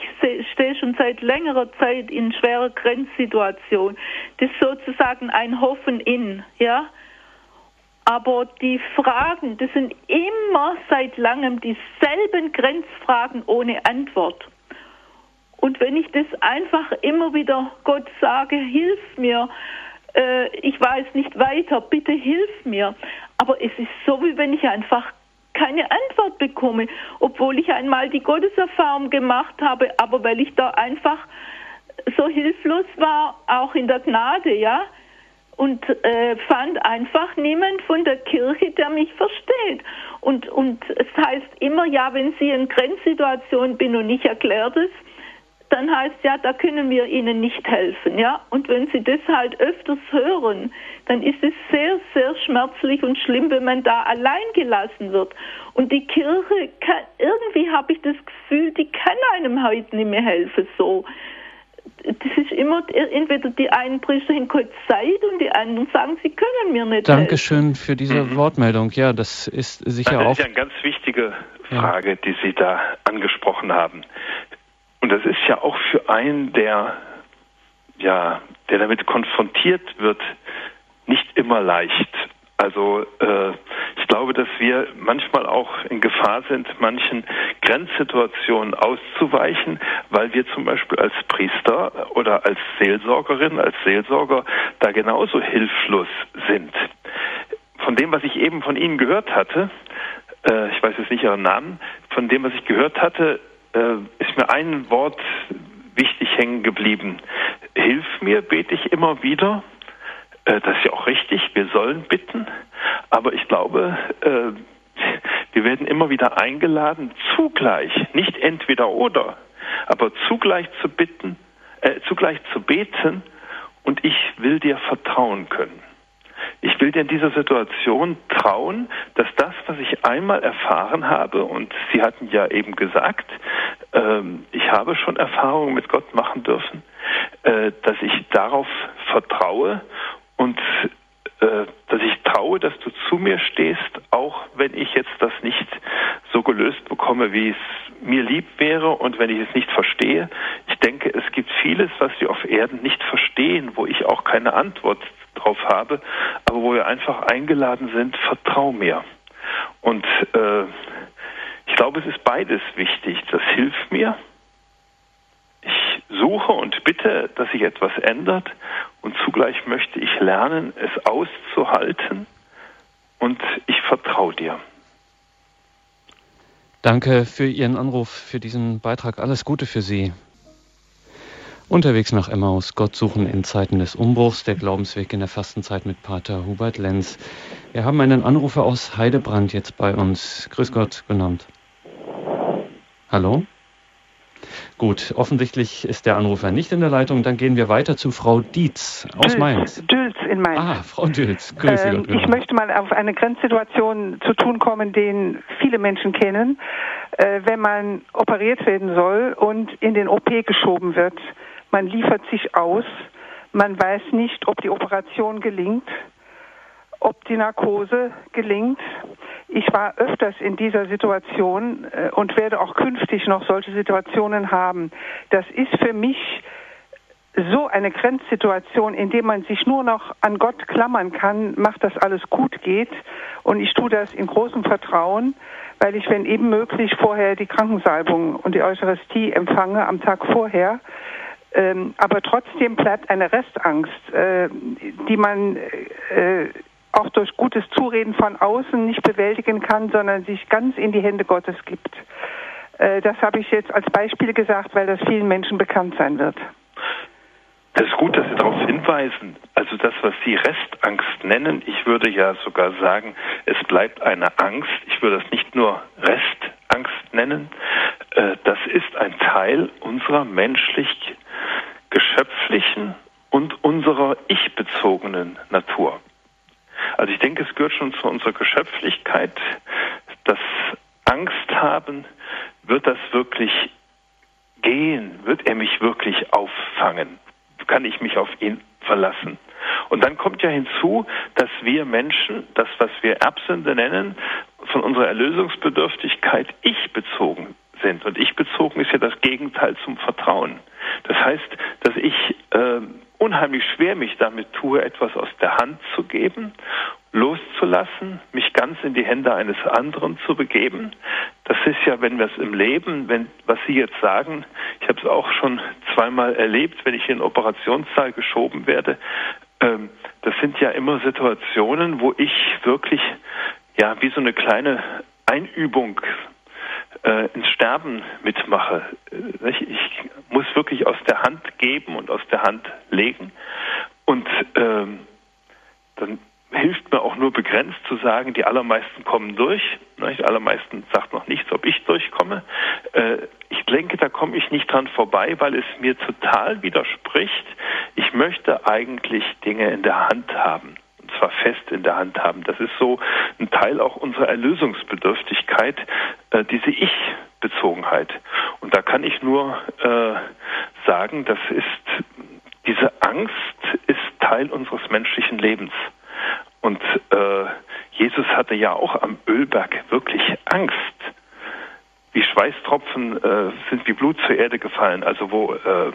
stehe schon seit längerer Zeit in schwerer Grenzsituation. Das ist sozusagen ein Hoffen in, ja. Aber die Fragen, das sind immer seit langem dieselben Grenzfragen ohne Antwort. Und wenn ich das einfach immer wieder Gott sage, hilf mir, äh, ich weiß nicht weiter, bitte hilf mir. Aber es ist so, wie wenn ich einfach keine Antwort bekomme, obwohl ich einmal die Gotteserfahrung gemacht habe, aber weil ich da einfach so hilflos war, auch in der Gnade, ja, und äh, fand einfach niemand von der Kirche, der mich versteht. Und, und es heißt immer, ja, wenn Sie in Grenzsituation bin und ich erkläre das, dann heißt ja, da können wir Ihnen nicht helfen, ja. Und wenn Sie das halt öfters hören, dann ist es sehr, sehr schmerzlich und schlimm, wenn man da allein gelassen wird. Und die Kirche, kann, irgendwie habe ich das Gefühl, die kann einem heute nicht mehr helfen, so das ist immer entweder die einen Priester in kurz Zeit und die anderen sagen, sie können mir nicht Dankeschön helfen. für diese mhm. Wortmeldung. Ja, das ist sicher das auch. Das ist ja eine ganz wichtige Frage, ja. die Sie da angesprochen haben. Und das ist ja auch für einen, der ja, der damit konfrontiert wird, nicht immer leicht. Also äh, ich glaube, dass wir manchmal auch in Gefahr sind, manchen Grenzsituationen auszuweichen, weil wir zum Beispiel als Priester oder als Seelsorgerin, als Seelsorger da genauso hilflos sind. Von dem, was ich eben von Ihnen gehört hatte, äh, ich weiß jetzt nicht Ihren Namen, von dem, was ich gehört hatte, äh, ist mir ein Wort wichtig hängen geblieben. Hilf mir, bete ich immer wieder. Äh, das ist ja auch richtig, wir sollen bitten. Aber ich glaube, äh, wir werden immer wieder eingeladen, zugleich, nicht entweder oder, aber zugleich zu bitten, äh, zugleich zu beten und ich will dir vertrauen können. Ich will dir in dieser Situation trauen, dass das, was ich einmal erfahren habe, und Sie hatten ja eben gesagt, ähm, ich habe schon Erfahrungen mit Gott machen dürfen, äh, dass ich darauf vertraue und äh, dass ich traue, dass du zu mir stehst, auch wenn ich jetzt das nicht so gelöst bekomme, wie es mir lieb wäre und wenn ich es nicht verstehe. Ich denke, es gibt vieles, was wir auf Erden nicht verstehen, wo ich auch keine Antwort drauf habe, aber wo wir einfach eingeladen sind, vertrau mir. Und äh, ich glaube, es ist beides wichtig. Das hilft mir. Ich suche und bitte, dass sich etwas ändert und zugleich möchte ich lernen, es auszuhalten und ich vertraue dir. Danke für Ihren Anruf, für diesen Beitrag. Alles Gute für Sie. Unterwegs nach Emmaus, Gott suchen in Zeiten des Umbruchs, der Glaubensweg in der Fastenzeit mit Pater Hubert Lenz. Wir haben einen Anrufer aus Heidebrand jetzt bei uns. Grüß Gott, guten Abend. Hallo? Gut, offensichtlich ist der Anrufer nicht in der Leitung. Dann gehen wir weiter zu Frau Dietz aus Dülz, Mainz. Dülz in Mainz. Ah, Frau Dülz, grüße ähm, Gott. Ich möchte mal auf eine Grenzsituation zu tun kommen, den viele Menschen kennen. Äh, wenn man operiert werden soll und in den OP geschoben wird, man liefert sich aus, man weiß nicht, ob die Operation gelingt, ob die Narkose gelingt. Ich war öfters in dieser Situation äh, und werde auch künftig noch solche Situationen haben. Das ist für mich so eine Grenzsituation, in der man sich nur noch an Gott klammern kann, macht, dass alles gut geht. Und ich tue das in großem Vertrauen, weil ich, wenn eben möglich, vorher die Krankensalbung und die Eucharistie empfange am Tag vorher. Ähm, aber trotzdem bleibt eine Restangst, äh, die man äh, auch durch gutes Zureden von außen nicht bewältigen kann, sondern sich ganz in die Hände Gottes gibt. Äh, das habe ich jetzt als Beispiel gesagt, weil das vielen Menschen bekannt sein wird. Das ist gut, dass Sie darauf hinweisen. Also das, was Sie Restangst nennen, ich würde ja sogar sagen, es bleibt eine Angst. Ich würde das nicht nur Restangst nennen. Äh, das ist ein Teil unserer menschlich geschöpflichen und unserer ich-bezogenen Natur. Also ich denke, es gehört schon zu unserer Geschöpflichkeit, das Angst haben, wird das wirklich gehen? Wird er mich wirklich auffangen? Kann ich mich auf ihn verlassen? Und dann kommt ja hinzu, dass wir Menschen, das, was wir Erbsünde nennen, von unserer Erlösungsbedürftigkeit ich bezogen sind. Und ich bezogen ist ja das Gegenteil zum Vertrauen. Das heißt, dass ich äh, unheimlich schwer mich damit tue, etwas aus der Hand zu geben, loszulassen, mich ganz in die Hände eines anderen zu begeben. Das ist ja, wenn wir es im Leben, wenn was Sie jetzt sagen, ich habe es auch schon zweimal erlebt, wenn ich in den Operationssaal geschoben werde. Ähm, das sind ja immer Situationen, wo ich wirklich ja wie so eine kleine Einübung äh, ins Sterben mitmache. Äh, ich muss wirklich aus der Hand geben und aus der Hand legen. Und ähm, dann hilft mir auch nur begrenzt zu sagen, die allermeisten kommen durch. Die allermeisten sagt noch nichts, ob ich durchkomme. Äh, ich denke, da komme ich nicht dran vorbei, weil es mir total widerspricht. Ich möchte eigentlich Dinge in der Hand haben zwar fest in der Hand haben. Das ist so ein Teil auch unserer Erlösungsbedürftigkeit, äh, diese Ich-Bezogenheit. Und da kann ich nur äh, sagen, das ist, diese Angst ist Teil unseres menschlichen Lebens. Und äh, Jesus hatte ja auch am Ölberg wirklich Angst wie Schweißtropfen äh, sind wie Blut zur Erde gefallen. Also wo, äh,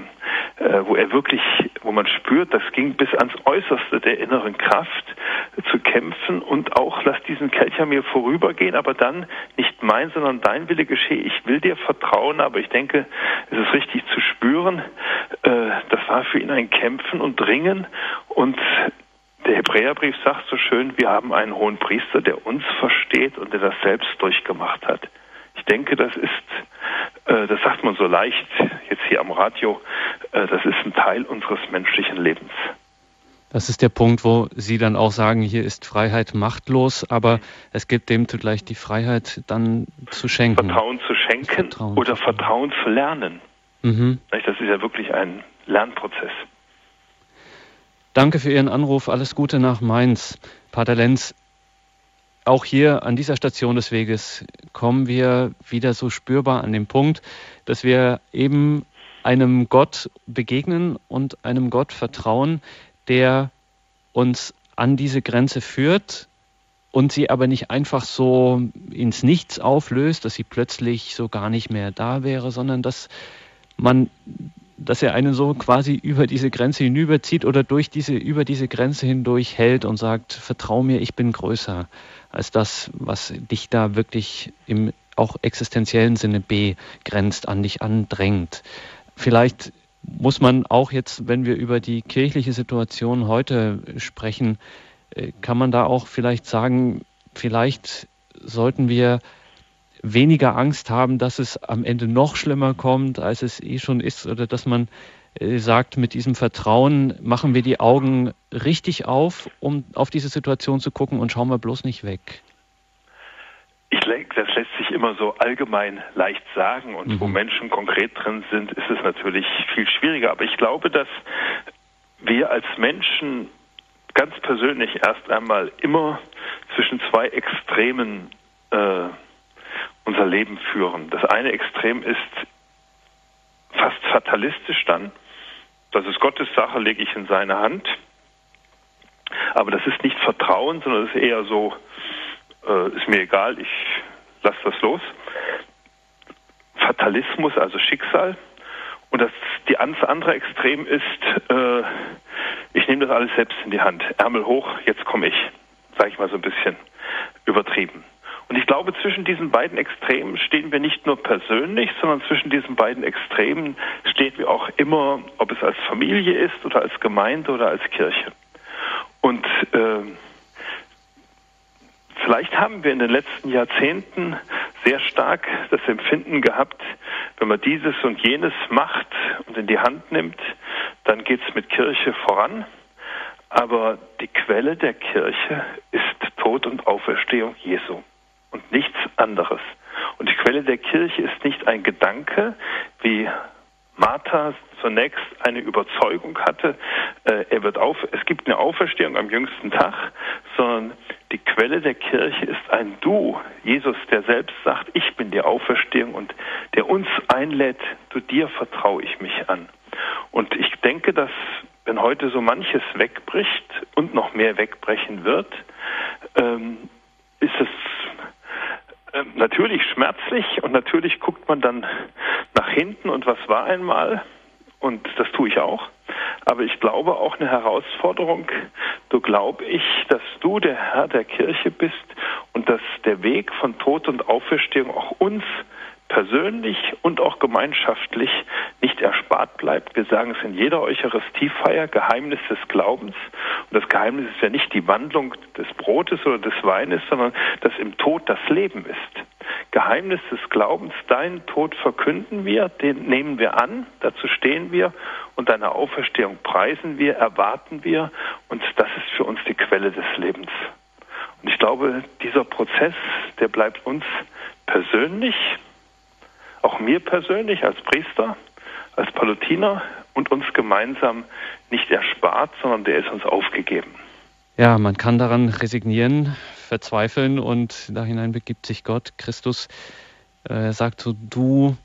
äh, wo er wirklich, wo man spürt, das ging bis ans Äußerste der inneren Kraft, zu kämpfen und auch lass diesen Kelch an mir vorübergehen, aber dann nicht mein, sondern dein Wille geschehe. Ich will dir vertrauen, aber ich denke, es ist richtig zu spüren, äh, das war für ihn ein Kämpfen und Dringen und der Hebräerbrief sagt so schön, wir haben einen hohen Priester, der uns versteht und der das selbst durchgemacht hat. Ich denke, das ist, äh, das sagt man so leicht jetzt hier am Radio, äh, das ist ein Teil unseres menschlichen Lebens. Das ist der Punkt, wo Sie dann auch sagen, hier ist Freiheit machtlos, aber es gibt dem zugleich die Freiheit, dann zu schenken. Vertrauen zu schenken Vertrauen oder zu Vertrauen zu lernen. Mhm. Das ist ja wirklich ein Lernprozess. Danke für Ihren Anruf. Alles Gute nach Mainz. Pater Lenz, auch hier an dieser Station des Weges kommen wir wieder so spürbar an den Punkt, dass wir eben einem Gott begegnen und einem Gott vertrauen, der uns an diese Grenze führt und sie aber nicht einfach so ins Nichts auflöst, dass sie plötzlich so gar nicht mehr da wäre, sondern dass man dass er einen so quasi über diese Grenze hinüberzieht oder durch diese, über diese Grenze hindurch hält und sagt, vertrau mir, ich bin größer als das, was dich da wirklich im auch existenziellen Sinne begrenzt, an dich andrängt. Vielleicht muss man auch jetzt, wenn wir über die kirchliche Situation heute sprechen, äh, kann man da auch vielleicht sagen, vielleicht sollten wir weniger Angst haben, dass es am Ende noch schlimmer kommt, als es eh schon ist, oder dass man sagt, mit diesem Vertrauen machen wir die Augen richtig auf, um auf diese Situation zu gucken und schauen wir bloß nicht weg. Ich denke, das lässt sich immer so allgemein leicht sagen und mhm. wo Menschen konkret drin sind, ist es natürlich viel schwieriger. Aber ich glaube, dass wir als Menschen ganz persönlich erst einmal immer zwischen zwei Extremen äh, unser Leben führen. Das eine Extrem ist fast fatalistisch dann. Das ist Gottes Sache, lege ich in seine Hand. Aber das ist nicht Vertrauen, sondern das ist eher so, äh, ist mir egal, ich lasse das los. Fatalismus, also Schicksal. Und das die andere Extrem ist, äh, ich nehme das alles selbst in die Hand. Ärmel hoch, jetzt komme ich. Sage ich mal so ein bisschen übertrieben. Und ich glaube, zwischen diesen beiden Extremen stehen wir nicht nur persönlich, sondern zwischen diesen beiden Extremen stehen wir auch immer, ob es als Familie ist oder als Gemeinde oder als Kirche. Und äh, vielleicht haben wir in den letzten Jahrzehnten sehr stark das Empfinden gehabt, wenn man dieses und jenes macht und in die Hand nimmt, dann geht es mit Kirche voran. Aber die Quelle der Kirche ist Tod und Auferstehung Jesu und nichts anderes. Und die Quelle der Kirche ist nicht ein Gedanke, wie Martha zunächst eine Überzeugung hatte, äh, er wird auf, es gibt eine Auferstehung am jüngsten Tag, sondern die Quelle der Kirche ist ein Du, Jesus, der selbst sagt, ich bin die Auferstehung und der uns einlädt, zu dir vertraue ich mich an. Und ich denke, dass wenn heute so manches wegbricht und noch mehr wegbrechen wird, ähm, natürlich schmerzlich und natürlich guckt man dann nach hinten und was war einmal und das tue ich auch. Aber ich glaube auch eine Herausforderung, so glaube ich, dass du der Herr der Kirche bist und dass der Weg von Tod und Auferstehung auch uns persönlich und auch gemeinschaftlich nicht erspart bleibt. Wir sagen es in jeder Eucharistiefeier, Geheimnis des Glaubens. Und das Geheimnis ist ja nicht die Wandlung des Brotes oder des Weines, sondern dass im Tod das Leben ist. Geheimnis des Glaubens, deinen Tod verkünden wir, den nehmen wir an, dazu stehen wir und deine Auferstehung preisen wir, erwarten wir und das ist für uns die Quelle des Lebens. Und ich glaube, dieser Prozess, der bleibt uns persönlich, auch mir persönlich als Priester, als Palutiner und uns gemeinsam nicht erspart, sondern der ist uns aufgegeben. Ja, man kann daran resignieren, verzweifeln und da hinein begibt sich Gott. Christus äh, sagt so, du,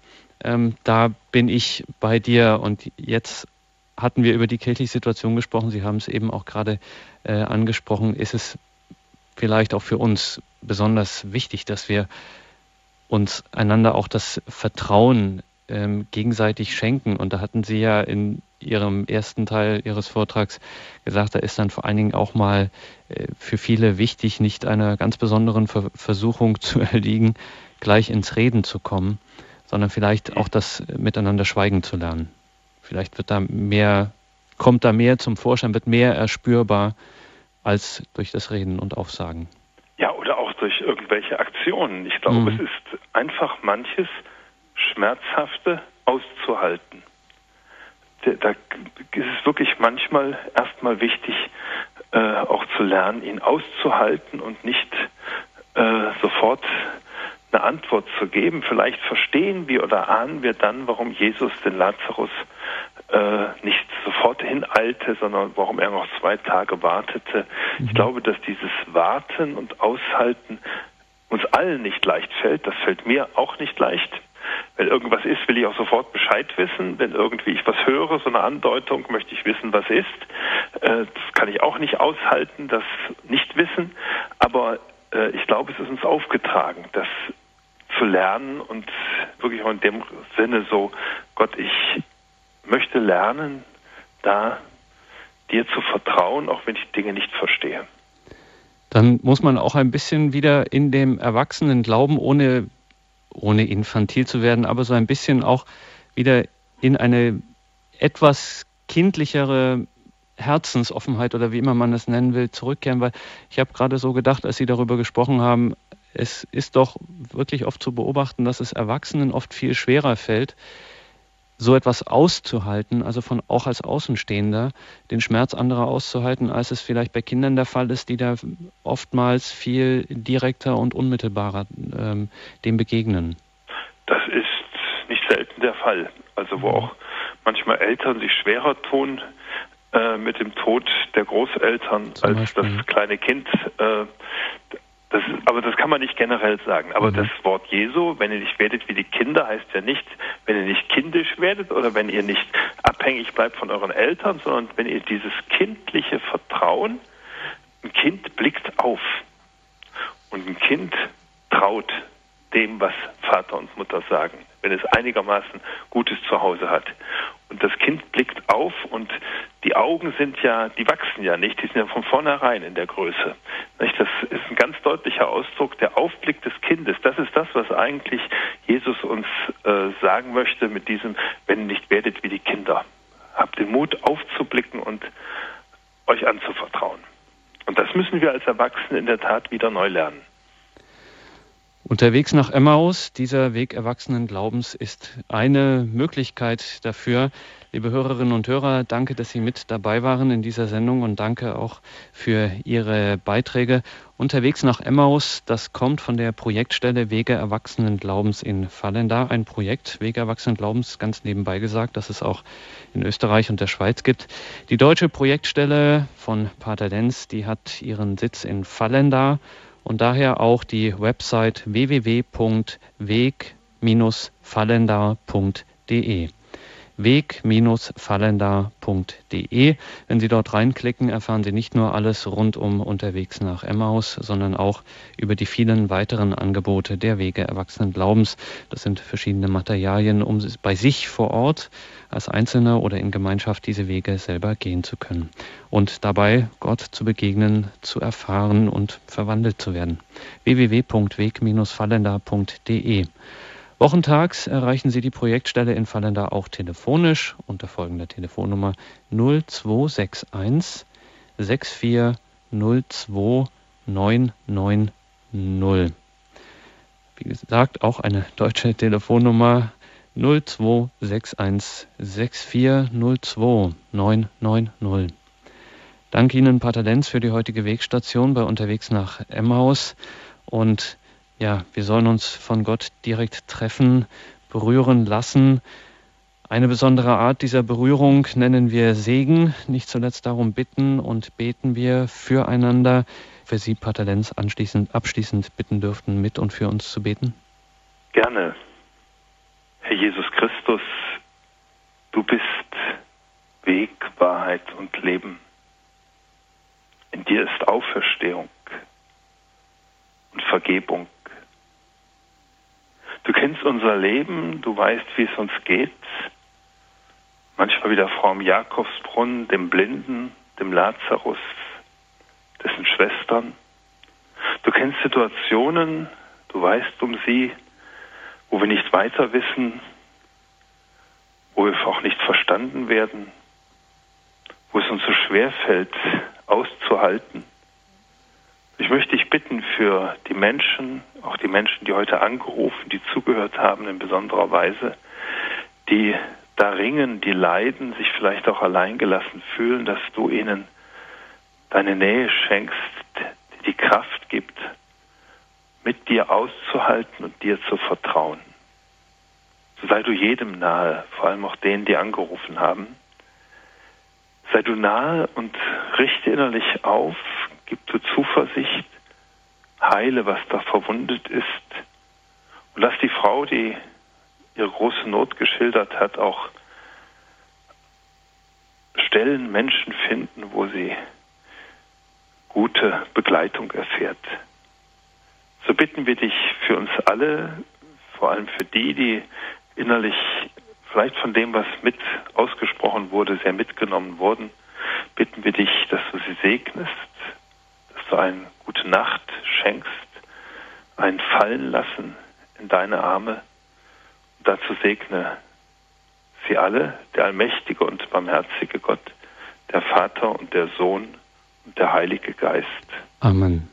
ähm, da bin ich bei dir. Und jetzt hatten wir über die kirchliche Situation gesprochen. Sie haben es eben auch gerade äh, angesprochen. Ist es vielleicht auch für uns besonders wichtig, dass wir uns einander auch das Vertrauen ähm, gegenseitig schenken. Und da hatten Sie ja in Ihrem ersten Teil Ihres Vortrags gesagt, da ist dann vor allen Dingen auch mal äh, für viele wichtig, nicht einer ganz besonderen Versuchung zu [LAUGHS] erliegen, gleich ins Reden zu kommen, sondern vielleicht auch das Miteinander schweigen zu lernen. Vielleicht wird da mehr, kommt da mehr zum Vorschein, wird mehr erspürbar als durch das Reden und Aufsagen. Durch irgendwelche Aktionen. Ich glaube, mhm. es ist einfach manches Schmerzhafte auszuhalten. Da ist es wirklich manchmal erstmal wichtig, äh, auch zu lernen, ihn auszuhalten und nicht äh, sofort eine Antwort zu geben. Vielleicht verstehen wir oder ahnen wir dann, warum Jesus den Lazarus äh, nicht sofort hineilte, sondern warum er noch zwei Tage wartete. Mhm. Ich glaube, dass dieses Warten und Aushalten uns allen nicht leicht fällt. Das fällt mir auch nicht leicht. Wenn irgendwas ist, will ich auch sofort Bescheid wissen. Wenn irgendwie ich was höre, so eine Andeutung, möchte ich wissen, was ist. Äh, das kann ich auch nicht aushalten, das Nichtwissen. Aber äh, ich glaube, es ist uns aufgetragen, das zu lernen und wirklich auch in dem Sinne so, Gott, ich möchte lernen, da dir zu vertrauen, auch wenn ich Dinge nicht verstehe. Dann muss man auch ein bisschen wieder in dem Erwachsenen glauben, ohne, ohne infantil zu werden, aber so ein bisschen auch wieder in eine etwas kindlichere Herzensoffenheit oder wie immer man es nennen will, zurückkehren, weil ich habe gerade so gedacht, als Sie darüber gesprochen haben, es ist doch wirklich oft zu beobachten, dass es Erwachsenen oft viel schwerer fällt, so etwas auszuhalten, also von auch als Außenstehender den Schmerz anderer auszuhalten, als es vielleicht bei Kindern der Fall ist, die da oftmals viel direkter und unmittelbarer ähm, dem begegnen. Das ist nicht selten der Fall. Also wo mhm. auch manchmal Eltern sich schwerer tun äh, mit dem Tod der Großeltern Zum als Beispiel. das kleine Kind. Äh, das, aber das kann man nicht generell sagen. Aber mhm. das Wort Jesu, wenn ihr nicht werdet wie die Kinder, heißt ja nicht, wenn ihr nicht kindisch werdet oder wenn ihr nicht abhängig bleibt von euren Eltern, sondern wenn ihr dieses kindliche Vertrauen, ein Kind blickt auf und ein Kind traut dem, was Vater und Mutter sagen, wenn es einigermaßen Gutes zu Hause hat. Und das Kind blickt auf und die Augen sind ja, die wachsen ja nicht, die sind ja von vornherein in der Größe. Das ist ein ganz deutlicher Ausdruck, der Aufblick des Kindes. Das ist das, was eigentlich Jesus uns äh, sagen möchte mit diesem, wenn nicht werdet wie die Kinder. Habt den Mut aufzublicken und euch anzuvertrauen. Und das müssen wir als Erwachsene in der Tat wieder neu lernen. Unterwegs nach Emmaus, dieser Weg erwachsenen Glaubens ist eine Möglichkeit dafür. Liebe Hörerinnen und Hörer, danke, dass Sie mit dabei waren in dieser Sendung und danke auch für Ihre Beiträge. Unterwegs nach Emmaus, das kommt von der Projektstelle Wege Erwachsenen Glaubens in Fallenda. Ein Projekt Wege Erwachsenen Glaubens, ganz nebenbei gesagt, das es auch in Österreich und der Schweiz gibt. Die deutsche Projektstelle von Pater Lenz, die hat ihren Sitz in Fallenda und daher auch die Website www.weg-fallender.de weg-fallender.de. Wenn Sie dort reinklicken, erfahren Sie nicht nur alles rund um unterwegs nach Emmaus, sondern auch über die vielen weiteren Angebote der Wege Erwachsenen Glaubens. Das sind verschiedene Materialien, um bei sich vor Ort als Einzelner oder in Gemeinschaft diese Wege selber gehen zu können und dabei Gott zu begegnen, zu erfahren und verwandelt zu werden. www.weg-fallender.de Wochentags erreichen Sie die Projektstelle in Fallenda auch telefonisch unter folgender Telefonnummer 0261 6402 990. Wie gesagt, auch eine deutsche Telefonnummer 0261 6402 990. Danke Ihnen, Pater Lenz, für die heutige Wegstation bei Unterwegs nach Emmaus. Und ja, wir sollen uns von Gott direkt treffen, berühren lassen. Eine besondere Art dieser Berührung nennen wir Segen. Nicht zuletzt darum bitten und beten wir füreinander. Für Sie, Pater Lenz, anschließend, abschließend bitten dürften, mit und für uns zu beten. Gerne. Herr Jesus Christus, du bist Weg, Wahrheit und Leben. In dir ist Auferstehung und Vergebung. Du kennst unser Leben, du weißt, wie es uns geht. manchmal wie der Frau Jakobsbrunnen, dem Blinden, dem Lazarus, dessen Schwestern. Du kennst Situationen, du weißt um sie, wo wir nicht weiter wissen, wo wir auch nicht verstanden werden, wo es uns so schwer fällt, auszuhalten. Ich möchte dich bitten für die Menschen, auch die Menschen, die heute angerufen, die zugehört haben in besonderer Weise, die da ringen, die leiden, sich vielleicht auch alleingelassen fühlen, dass du ihnen deine Nähe schenkst, die die Kraft gibt, mit dir auszuhalten und dir zu vertrauen. So sei du jedem nahe, vor allem auch denen, die angerufen haben. Sei du nahe und richte innerlich auf, gib du Zuversicht, heile, was da verwundet ist. Und lass die Frau, die ihre große Not geschildert hat, auch Stellen, Menschen finden, wo sie gute Begleitung erfährt. So bitten wir dich für uns alle, vor allem für die, die innerlich vielleicht von dem, was mit ausgesprochen wurde, sehr mitgenommen wurden, bitten wir dich, dass du sie segnest, du eine gute Nacht schenkst, ein Fallen lassen in deine Arme. Und dazu segne sie alle, der allmächtige und barmherzige Gott, der Vater und der Sohn und der Heilige Geist. Amen.